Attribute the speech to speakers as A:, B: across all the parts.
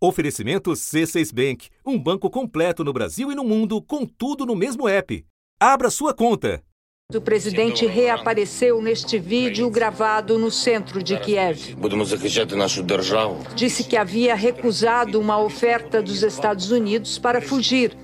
A: Oferecimento C6 Bank, um banco completo no Brasil e no mundo, com tudo no mesmo app. Abra sua conta.
B: O presidente reapareceu neste vídeo gravado no centro de Kiev. Disse que havia recusado uma oferta dos Estados Unidos para fugir.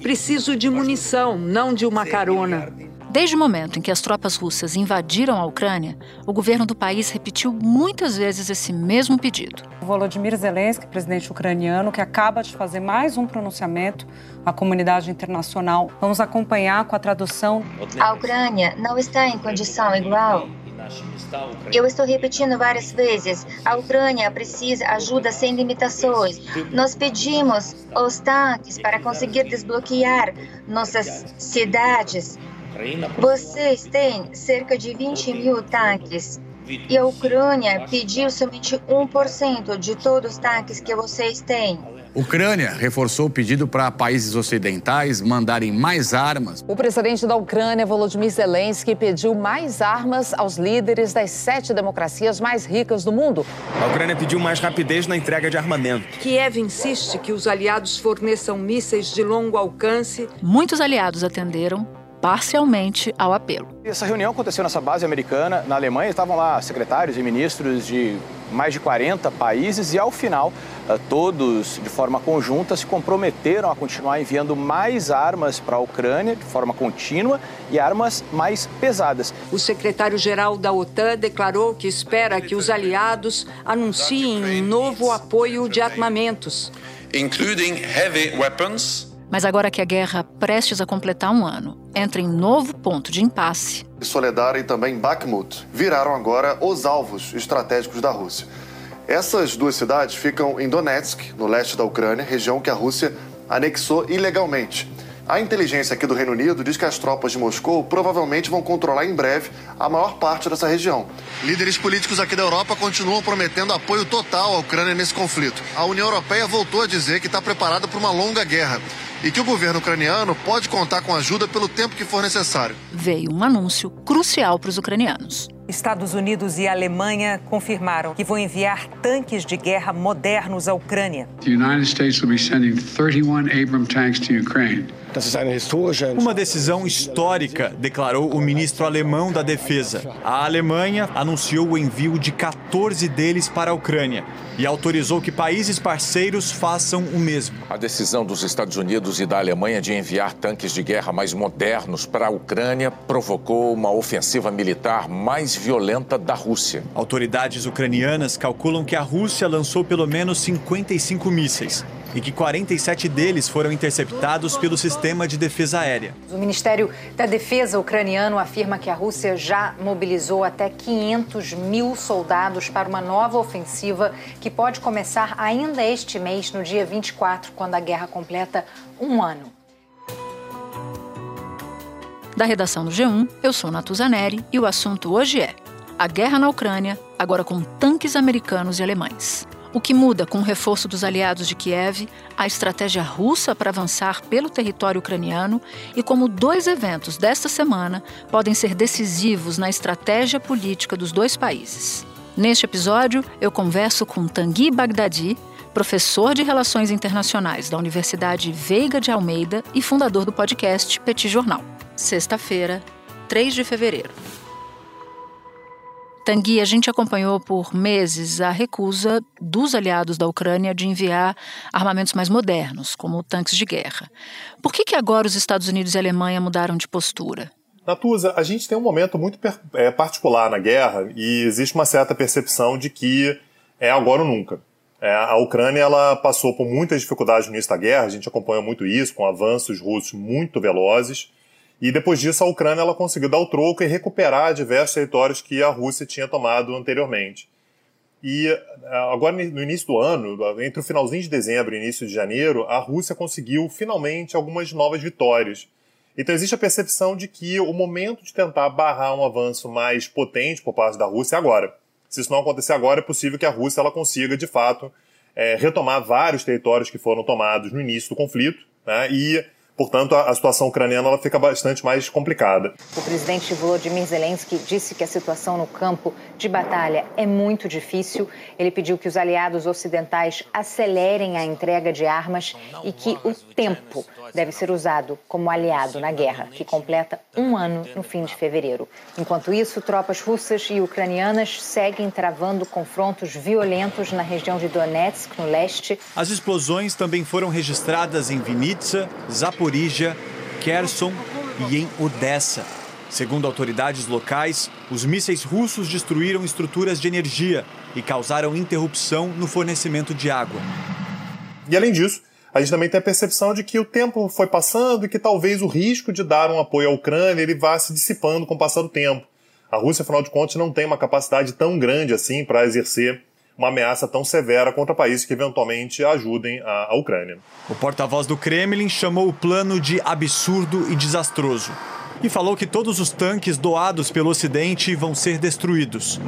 B: Preciso de munição, não de uma carona.
C: Desde o momento em que as tropas russas invadiram a Ucrânia, o governo do país repetiu muitas vezes esse mesmo pedido.
D: Volodymyr Zelensky, presidente ucraniano, que acaba de fazer mais um pronunciamento à comunidade internacional. Vamos acompanhar com a tradução.
E: A Ucrânia não está em condição igual eu estou repetindo várias vezes: a Ucrânia precisa ajuda sem limitações. Nós pedimos os tanques para conseguir desbloquear nossas cidades. Vocês têm cerca de 20 mil tanques e a Ucrânia pediu somente 1% de todos os tanques que vocês têm.
F: Ucrânia reforçou o pedido para países ocidentais mandarem mais armas.
G: O presidente da Ucrânia, Volodymyr Zelensky, pediu mais armas aos líderes das sete democracias mais ricas do mundo.
H: A Ucrânia pediu mais rapidez na entrega de armamento.
B: Kiev insiste que os aliados forneçam mísseis de longo alcance.
C: Muitos aliados atenderam parcialmente ao apelo.
I: Essa reunião aconteceu nessa base americana, na Alemanha. Estavam lá secretários e ministros de mais de 40 países e, ao final, eh, todos, de forma conjunta, se comprometeram a continuar enviando mais armas para a Ucrânia de forma contínua e armas mais pesadas.
B: O secretário-geral da OTAN declarou que espera que os aliados anunciem um novo apoio de armamentos.
J: Including heavy weapons
C: mas agora que a guerra prestes a completar um ano entra em novo ponto de impasse.
K: Soledar e também Bakhmut viraram agora os alvos estratégicos da Rússia. Essas duas cidades ficam em Donetsk, no leste da Ucrânia, região que a Rússia anexou ilegalmente. A inteligência aqui do Reino Unido diz que as tropas de Moscou provavelmente vão controlar em breve a maior parte dessa região. Líderes políticos aqui da Europa continuam prometendo apoio total à Ucrânia nesse conflito. A União Europeia voltou a dizer que está preparada para uma longa guerra e que o governo ucraniano pode contar com ajuda pelo tempo que for necessário.
C: Veio um anúncio crucial para os ucranianos.
L: Estados Unidos e Alemanha confirmaram que vão enviar tanques de guerra modernos à Ucrânia.
M: The United States will be sending 31 Abram tanks to Ukraine.
N: Uma decisão histórica, declarou o ministro alemão da Defesa. A Alemanha anunciou o envio de 14 deles para a Ucrânia e autorizou que países parceiros façam o mesmo.
O: A decisão dos Estados Unidos e da Alemanha de enviar tanques de guerra mais modernos para a Ucrânia provocou uma ofensiva militar mais violenta da Rússia.
N: Autoridades ucranianas calculam que a Rússia lançou pelo menos 55 mísseis e que 47 deles foram interceptados pelo sistema de defesa aérea.
P: O Ministério da Defesa ucraniano afirma que a Rússia já mobilizou até 500 mil soldados para uma nova ofensiva que pode começar ainda este mês, no dia 24, quando a guerra completa um ano.
C: Da redação do G1, eu sou Natuzaneri e o assunto hoje é a guerra na Ucrânia, agora com tanques americanos e alemães. O que muda com o reforço dos aliados de Kiev, a estratégia russa para avançar pelo território ucraniano e como dois eventos desta semana podem ser decisivos na estratégia política dos dois países. Neste episódio, eu converso com Tanguy Bagdadi, professor de Relações Internacionais da Universidade Veiga de Almeida e fundador do podcast Petit Jornal. Sexta-feira, 3 de fevereiro. Tanguy, a gente acompanhou por meses a recusa dos aliados da Ucrânia de enviar armamentos mais modernos, como tanques de guerra. Por que, que agora os Estados Unidos e a Alemanha mudaram de postura?
Q: Natuza, a gente tem um momento muito é, particular na guerra e existe uma certa percepção de que é agora ou nunca. É, a Ucrânia ela passou por muitas dificuldades no início da guerra, a gente acompanha muito isso, com avanços russos muito velozes. E depois disso, a Ucrânia ela conseguiu dar o troco e recuperar diversos territórios que a Rússia tinha tomado anteriormente. E eh, agora, no início do ano, entre o finalzinho de dezembro e início de janeiro, a Rússia conseguiu finalmente algumas novas vitórias. Então existe a percepção de que o momento de tentar barrar um avanço mais potente por parte da Rússia é agora. Se isso não acontecer agora, é possível que a Rússia ela consiga, de fato, é, retomar vários territórios que foram tomados no início do conflito né, e Portanto, a, a situação ucraniana ela fica bastante mais complicada.
P: O presidente Volodymyr Zelensky disse que a situação no campo de batalha é muito difícil. Ele pediu que os aliados ocidentais acelerem a entrega de armas e que o tempo deve ser usado como aliado na guerra, que completa um ano no fim de fevereiro. Enquanto isso, tropas russas e ucranianas seguem travando confrontos violentos na região de Donetsk, no leste.
N: As explosões também foram registradas em Vinitsa, Zaporizhia, Kherson e em Odessa. Segundo autoridades locais, os mísseis russos destruíram estruturas de energia e causaram interrupção no fornecimento de água.
Q: E além disso, a gente também tem a percepção de que o tempo foi passando e que talvez o risco de dar um apoio à Ucrânia ele vá se dissipando com o passar do tempo. A Rússia, afinal de contas, não tem uma capacidade tão grande assim para exercer uma ameaça tão severa contra países que eventualmente ajudem a, a Ucrânia.
N: O porta-voz do Kremlin chamou o plano de absurdo e desastroso e falou que todos os tanques doados pelo Ocidente vão ser destruídos.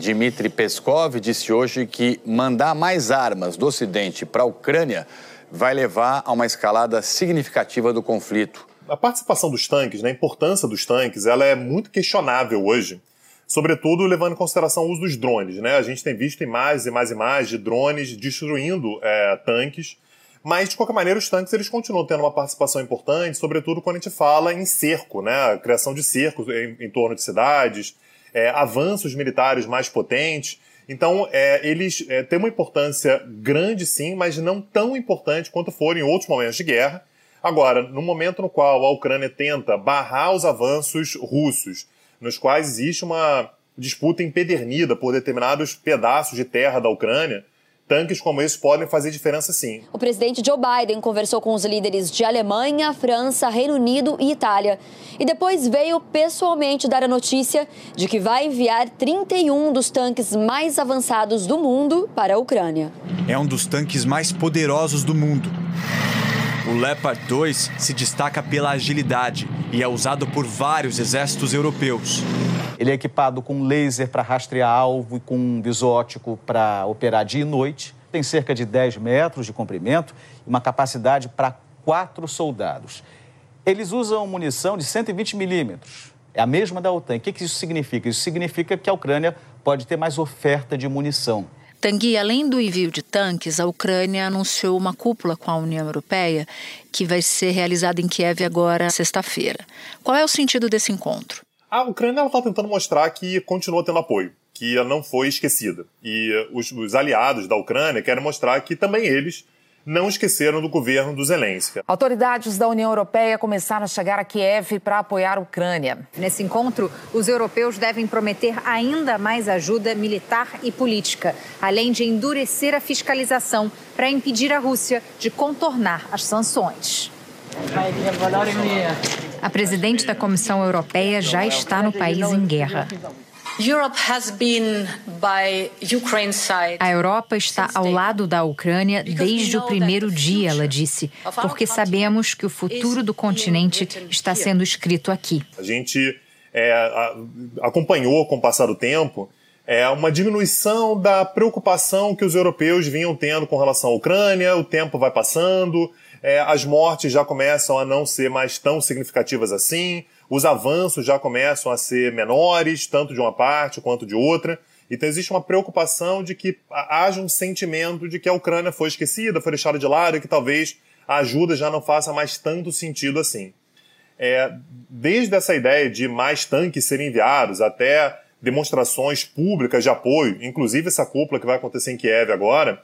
F: Dmitry Peskov disse hoje que mandar mais armas do Ocidente para a Ucrânia vai levar a uma escalada significativa do conflito.
Q: A participação dos tanques, né, a importância dos tanques, ela é muito questionável hoje, sobretudo levando em consideração o uso dos drones. Né? A gente tem visto imagens e mais imagens de drones destruindo é, tanques, mas de qualquer maneira os tanques eles continuam tendo uma participação importante, sobretudo quando a gente fala em cerco, né? criação de cercos em, em torno de cidades, é, avanços militares mais potentes. Então, é, eles é, têm uma importância grande, sim, mas não tão importante quanto foram em outros momentos de guerra. Agora, no momento no qual a Ucrânia tenta barrar os avanços russos, nos quais existe uma disputa empedernida por determinados pedaços de terra da Ucrânia, tanques como esses podem fazer diferença sim.
R: O presidente Joe Biden conversou com os líderes de Alemanha, França, Reino Unido e Itália. E depois veio pessoalmente dar a notícia de que vai enviar 31 dos tanques mais avançados do mundo para a Ucrânia.
N: É um dos tanques mais poderosos do mundo. O Leopard 2 se destaca pela agilidade e é usado por vários exércitos europeus.
S: Ele é equipado com laser para rastrear alvo e com um visor óptico para operar dia e noite. Tem cerca de 10 metros de comprimento e uma capacidade para quatro soldados. Eles usam munição de 120 milímetros. É a mesma da OTAN. O que isso significa? Isso significa que a Ucrânia pode ter mais oferta de munição.
C: Tanguy, além do envio de tanques, a Ucrânia anunciou uma cúpula com a União Europeia que vai ser realizada em Kiev agora, sexta-feira. Qual é o sentido desse encontro?
Q: A Ucrânia está tentando mostrar que continua tendo apoio, que não foi esquecida. E os, os aliados da Ucrânia querem mostrar que também eles não esqueceram do governo do Zelensky.
G: Autoridades da União Europeia começaram a chegar a Kiev para apoiar a Ucrânia.
P: Nesse encontro, os europeus devem prometer ainda mais ajuda militar e política, além de endurecer a fiscalização para impedir a Rússia de contornar as sanções. A presidente da Comissão Europeia já está no país em guerra. A Europa está ao lado da Ucrânia desde o primeiro dia, ela disse, porque sabemos que o futuro do continente está sendo escrito aqui.
Q: A gente é, acompanhou com o passar do tempo é, uma diminuição da preocupação que os europeus vinham tendo com relação à Ucrânia, o tempo vai passando, é, as mortes já começam a não ser mais tão significativas assim, os avanços já começam a ser menores, tanto de uma parte quanto de outra. Então existe uma preocupação de que haja um sentimento de que a Ucrânia foi esquecida, foi deixada de lado e que talvez a ajuda já não faça mais tanto sentido assim. É, desde essa ideia de mais tanques serem enviados até demonstrações públicas de apoio, inclusive essa cúpula que vai acontecer em Kiev agora,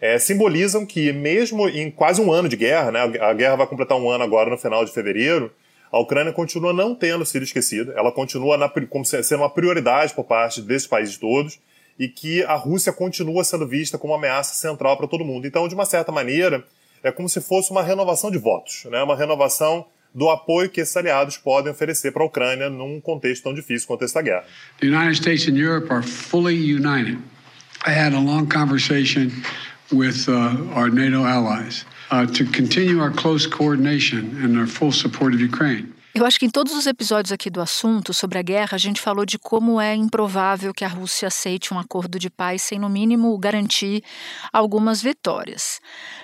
Q: é, simbolizam que mesmo em quase um ano de guerra, né, a guerra vai completar um ano agora no final de fevereiro, a Ucrânia continua não tendo sido esquecida, ela continua na, como sendo uma prioridade por parte desses países todos e que a Rússia continua sendo vista como uma ameaça central para todo mundo. Então, de uma certa maneira, é como se fosse uma renovação de votos, né? uma renovação do apoio que esses aliados podem oferecer para a Ucrânia num contexto tão difícil quanto esta guerra.
M: The United States and Europe are fully united. I had a long conversation with uh, our NATO allies uh, to continue our close coordination and our full support of Ukraine.
C: Eu acho que em todos os episódios aqui do assunto sobre a guerra, a gente falou de como é improvável que a Rússia aceite um acordo de paz sem, no mínimo, garantir algumas vitórias.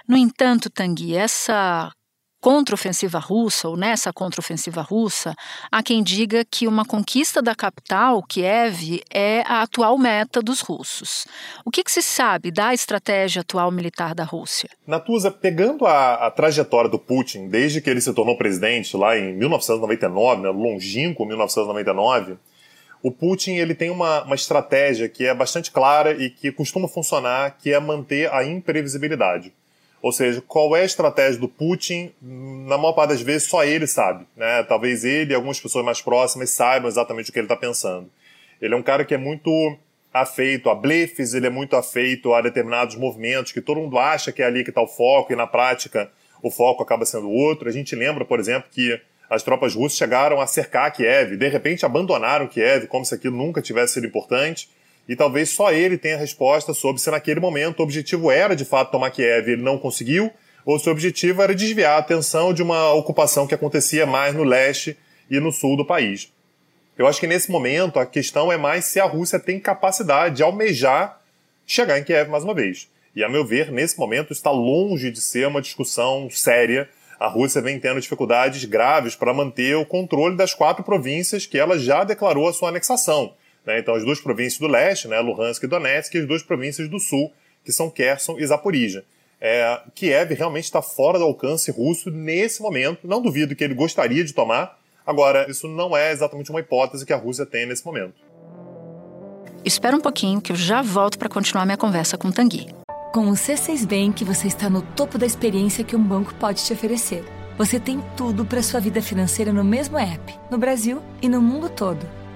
C: No entanto, Tanguy, essa contraofensiva russa, ou nessa contraofensiva russa, há quem diga que uma conquista da capital, Kiev, é a atual meta dos russos. O que, que se sabe da estratégia atual militar da Rússia?
Q: Natuza, pegando a, a, trajetória do Putin, desde que ele se tornou presidente lá em 1999, né, longínquo 1999, o Putin ele tem uma, uma estratégia que é bastante clara e que costuma funcionar, que é manter a imprevisibilidade. Ou seja, qual é a estratégia do Putin? Na maior parte das vezes, só ele sabe. Né? Talvez ele e algumas pessoas mais próximas saibam exatamente o que ele está pensando. Ele é um cara que é muito afeito a blefes, ele é muito afeito a determinados movimentos que todo mundo acha que é ali que está o foco e na prática o foco acaba sendo outro. A gente lembra, por exemplo, que as tropas russas chegaram a cercar Kiev, de repente abandonaram Kiev como se aquilo nunca tivesse sido importante e talvez só ele tenha a resposta sobre se naquele momento o objetivo era de fato tomar Kiev e ele não conseguiu, ou se o objetivo era desviar a atenção de uma ocupação que acontecia mais no leste e no sul do país. Eu acho que nesse momento a questão é mais se a Rússia tem capacidade de almejar chegar em Kiev mais uma vez. E a meu ver, nesse momento está longe de ser uma discussão séria. A Rússia vem tendo dificuldades graves para manter o controle das quatro províncias que ela já declarou a sua anexação. Né? Então, as duas províncias do leste, né, Luhansk e Donetsk, e as duas províncias do sul, que são Kherson e Zaporizhia. É, Kiev realmente está fora do alcance russo nesse momento. Não duvido que ele gostaria de tomar. Agora, isso não é exatamente uma hipótese que a Rússia tem nesse momento.
C: Espera um pouquinho que eu já volto para continuar minha conversa com Tanguy.
T: Com o C6 Bank, você está no topo da experiência que um banco pode te oferecer. Você tem tudo para sua vida financeira no mesmo app, no Brasil e no mundo todo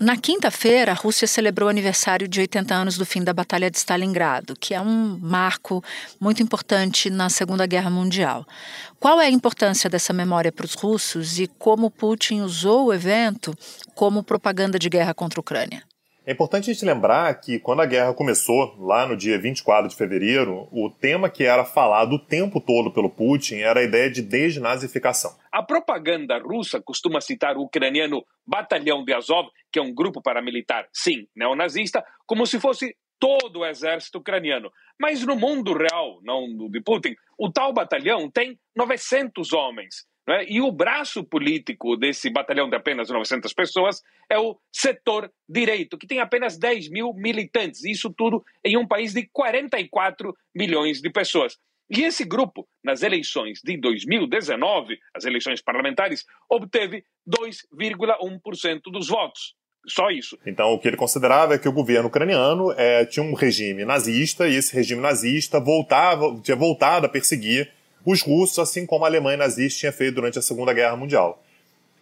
C: Na quinta-feira, a Rússia celebrou o aniversário de 80 anos do fim da Batalha de Stalingrado, que é um marco muito importante na Segunda Guerra Mundial. Qual é a importância dessa memória para os russos e como Putin usou o evento como propaganda de guerra contra a Ucrânia?
Q: É importante a gente lembrar que quando a guerra começou, lá no dia 24 de fevereiro, o tema que era falado o tempo todo pelo Putin era a ideia de desnazificação.
U: A propaganda russa costuma citar o ucraniano Batalhão de Azov, que é um grupo paramilitar, sim, neonazista, como se fosse todo o exército ucraniano. Mas no mundo real, não do de Putin, o tal batalhão tem 900 homens. Né? E o braço político desse batalhão de apenas 900 pessoas é o setor direito, que tem apenas 10 mil militantes. Isso tudo em um país de 44 milhões de pessoas. E esse grupo, nas eleições de 2019, as eleições parlamentares, obteve 2,1% dos votos. Só isso.
Q: Então, o que ele considerava é que o governo ucraniano é, tinha um regime nazista e esse regime nazista voltava, tinha voltado a perseguir os russos, assim como a Alemanha nazista tinha feito durante a Segunda Guerra Mundial.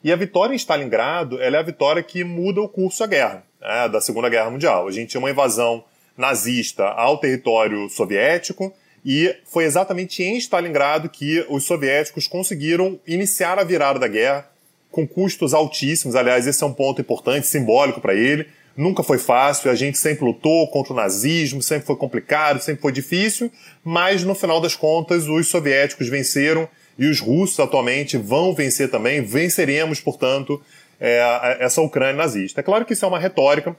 Q: E a vitória em Stalingrado é a vitória que muda o curso da guerra, né, da Segunda Guerra Mundial. A gente tinha uma invasão nazista ao território soviético e foi exatamente em Stalingrado que os soviéticos conseguiram iniciar a virada da guerra com custos altíssimos. Aliás, esse é um ponto importante, simbólico para ele Nunca foi fácil, a gente sempre lutou contra o nazismo, sempre foi complicado, sempre foi difícil, mas no final das contas os soviéticos venceram e os russos atualmente vão vencer também, venceremos, portanto, é, essa Ucrânia nazista. É claro que isso é uma retórica,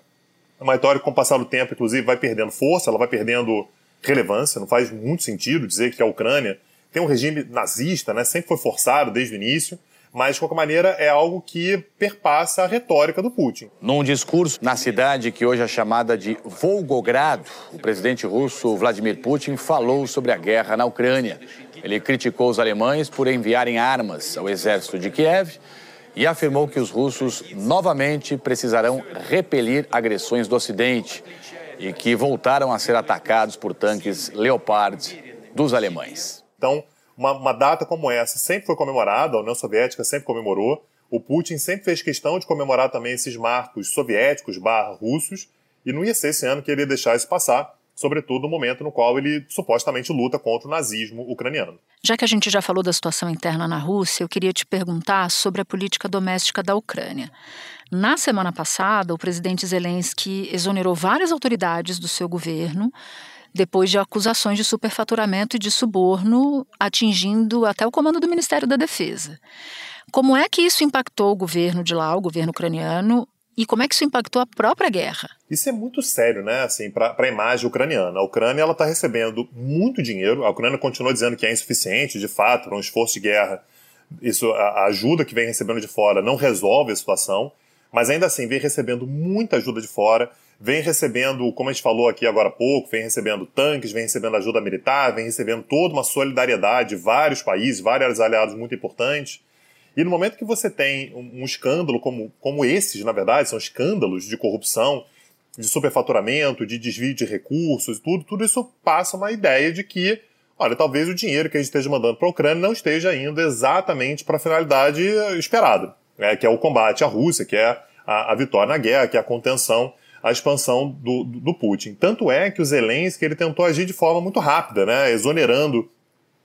Q: uma retórica com o passar do tempo, inclusive, vai perdendo força, ela vai perdendo relevância, não faz muito sentido dizer que a Ucrânia tem um regime nazista, né, sempre foi forçado desde o início, mas de qualquer maneira é algo que perpassa a retórica do Putin.
F: Num discurso na cidade que hoje é chamada de Volgogrado, o presidente russo Vladimir Putin falou sobre a guerra na Ucrânia. Ele criticou os alemães por enviarem armas ao exército de Kiev e afirmou que os russos novamente precisarão repelir agressões do Ocidente e que voltaram a ser atacados por tanques Leopard dos alemães.
Q: Então, uma, uma data como essa sempre foi comemorada, a União Soviética sempre comemorou, o Putin sempre fez questão de comemorar também esses marcos soviéticos barra russos, e não ia ser esse ano que ele ia deixar isso passar, sobretudo no momento no qual ele supostamente luta contra o nazismo ucraniano.
C: Já que a gente já falou da situação interna na Rússia, eu queria te perguntar sobre a política doméstica da Ucrânia. Na semana passada, o presidente Zelensky exonerou várias autoridades do seu governo depois de acusações de superfaturamento e de suborno atingindo até o comando do Ministério da Defesa. Como é que isso impactou o governo de lá, o governo ucraniano, e como é que isso impactou a própria guerra?
Q: Isso é muito sério, né? Assim, para a imagem ucraniana. A Ucrânia ela está recebendo muito dinheiro. A Ucrânia continua dizendo que é insuficiente, de fato, para um esforço de guerra. Isso, a, ajuda que vem recebendo de fora não resolve a situação, mas ainda assim vem recebendo muita ajuda de fora. Vem recebendo, como a gente falou aqui agora há pouco, vem recebendo tanques, vem recebendo ajuda militar, vem recebendo toda uma solidariedade de vários países, vários aliados muito importantes. E no momento que você tem um escândalo como, como esses, na verdade, são escândalos de corrupção, de superfaturamento, de desvio de recursos, tudo, tudo isso passa uma ideia de que, olha, talvez o dinheiro que a gente esteja mandando para a Ucrânia não esteja indo exatamente para a finalidade esperada, né, que é o combate à Rússia, que é a, a, vitória na guerra, que é a contenção, a expansão do, do, Putin. Tanto é que o Zelensky ele tentou agir de forma muito rápida, né, exonerando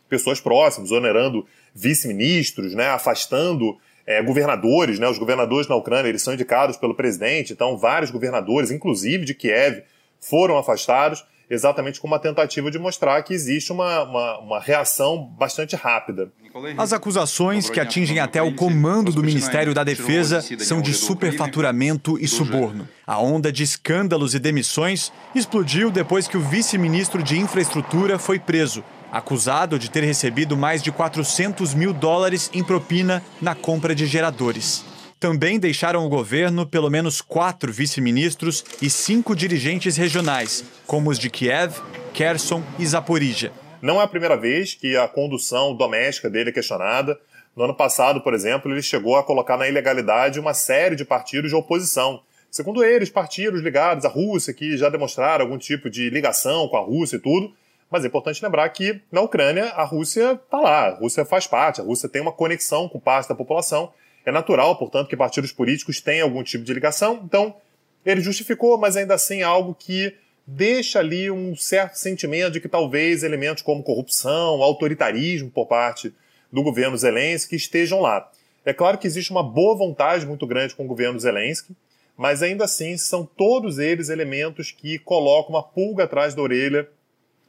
Q: pessoas próximas, exonerando vice-ministros, né, afastando é, governadores, né, os governadores na Ucrânia eles são indicados pelo presidente, então vários governadores, inclusive de Kiev, foram afastados exatamente com uma tentativa de mostrar que existe uma, uma, uma, reação bastante rápida.
N: As acusações que atingem até o comando do Ministério da Defesa são de superfaturamento e suborno. A onda de escândalos e demissões explodiu depois que o vice-ministro de Infraestrutura foi preso acusado de ter recebido mais de 400 mil dólares em propina na compra de geradores. Também deixaram o governo pelo menos quatro vice-ministros e cinco dirigentes regionais, como os de Kiev, Kherson e Zaporizhia.
Q: Não é a primeira vez que a condução doméstica dele é questionada. No ano passado, por exemplo, ele chegou a colocar na ilegalidade uma série de partidos de oposição. Segundo eles, partidos ligados à Rússia, que já demonstraram algum tipo de ligação com a Rússia e tudo, mas é importante lembrar que na Ucrânia a Rússia está lá, a Rússia faz parte, a Rússia tem uma conexão com parte da população. É natural, portanto, que partidos políticos tenham algum tipo de ligação. Então, ele justificou, mas ainda assim algo que deixa ali um certo sentimento de que talvez elementos como corrupção, autoritarismo por parte do governo Zelensky estejam lá. É claro que existe uma boa vontade muito grande com o governo Zelensky, mas ainda assim são todos eles elementos que colocam uma pulga atrás da orelha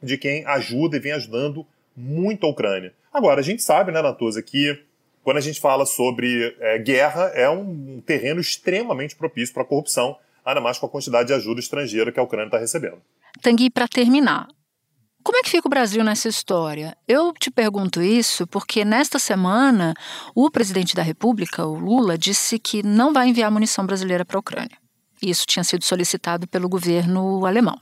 Q: de quem ajuda e vem ajudando muito a Ucrânia. Agora, a gente sabe, né, Natuza, que quando a gente fala sobre é, guerra, é um terreno extremamente propício para a corrupção, ainda mais com a quantidade de ajuda estrangeira que a Ucrânia está recebendo.
C: Tanguy, para terminar, como é que fica o Brasil nessa história? Eu te pergunto isso porque nesta semana o presidente da República, o Lula, disse que não vai enviar munição brasileira para a Ucrânia. Isso tinha sido solicitado pelo governo alemão.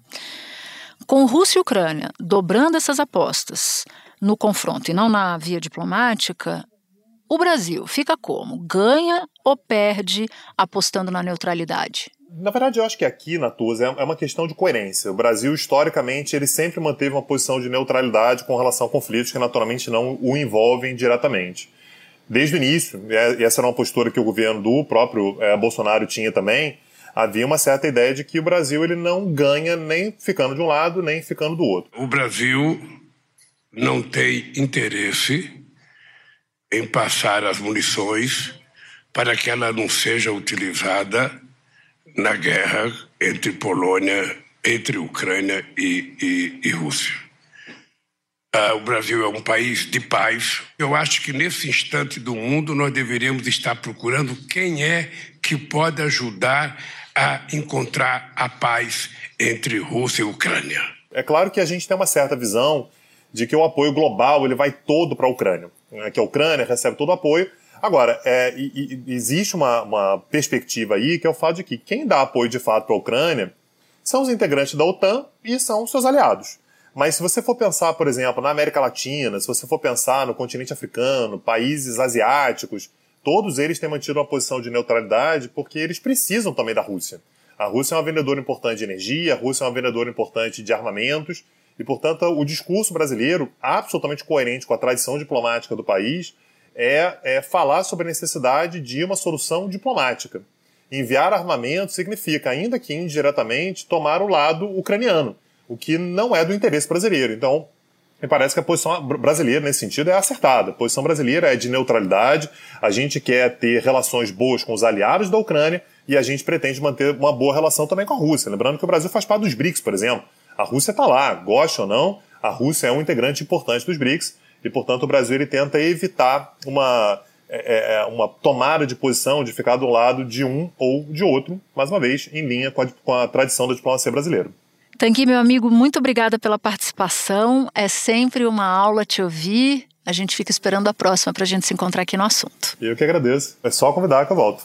C: Com Rússia e Ucrânia dobrando essas apostas no confronto e não na via diplomática, o Brasil fica como? Ganha ou perde apostando na neutralidade?
Q: Na verdade, eu acho que aqui, Natuza, é uma questão de coerência. O Brasil, historicamente, ele sempre manteve uma posição de neutralidade com relação a conflitos que, naturalmente, não o envolvem diretamente. Desde o início, e essa era uma postura que o governo do próprio é, Bolsonaro tinha também, havia uma certa ideia de que o Brasil ele não ganha nem ficando de um lado, nem ficando do outro.
V: O Brasil não tem interesse em passar as munições para que ela não seja utilizada na guerra entre Polônia, entre Ucrânia e, e, e Rússia. Uh, o Brasil é um país de paz. Eu acho que nesse instante do mundo nós deveríamos estar procurando quem é que pode ajudar a encontrar a paz entre Rússia e Ucrânia.
Q: É claro que a gente tem uma certa visão de que o apoio global ele vai todo para a Ucrânia, né? que a Ucrânia recebe todo o apoio. Agora, é, e, e, existe uma, uma, perspectiva aí que é o fato de que quem dá apoio de fato para a Ucrânia são os integrantes da OTAN e são seus aliados. Mas se você for pensar, por exemplo, na América Latina, se você for pensar no continente africano, países asiáticos, todos eles têm mantido uma posição de neutralidade porque eles precisam também da Rússia. A Rússia é uma vendedora importante de energia, a Rússia é uma vendedora importante de armamentos, e, portanto, o discurso brasileiro, absolutamente coerente com a tradição diplomática do país, é, é falar sobre a necessidade de uma solução diplomática. Enviar armamento significa, ainda que indiretamente, tomar o lado ucraniano, o que não é do interesse brasileiro. Então, me parece que a posição brasileira, nesse sentido, é acertada. A posição brasileira é de neutralidade, a gente quer ter relações boas com os aliados da Ucrânia, e a gente pretende manter uma boa relação também com a Rússia. Lembrando que o Brasil faz parte dos BRICS, por exemplo. A Rússia está lá, gosta ou não, a Rússia é um integrante importante dos BRICS e, portanto, o Brasil ele tenta evitar uma, é, é, é uma tomada de posição de ficar do lado de um ou de outro, mais uma vez, em linha com a, com a tradição da diplomacia brasileira.
C: Tanqui, meu amigo, muito obrigada pela participação. É sempre uma aula te ouvir. A gente fica esperando a próxima para a gente se encontrar aqui no assunto.
Q: Eu que agradeço. É só convidar que eu volto.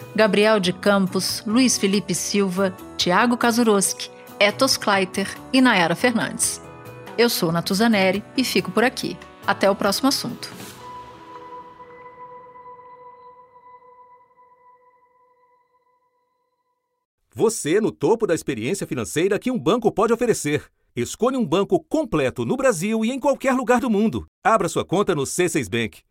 C: Gabriel de Campos, Luiz Felipe Silva, Tiago Kazuroski, Etos Kleiter e Nayara Fernandes. Eu sou Natuzaneri e fico por aqui. Até o próximo assunto.
W: Você no topo da experiência financeira que um banco pode oferecer. Escolha um banco completo no Brasil e em qualquer lugar do mundo. Abra sua conta no C6 Bank.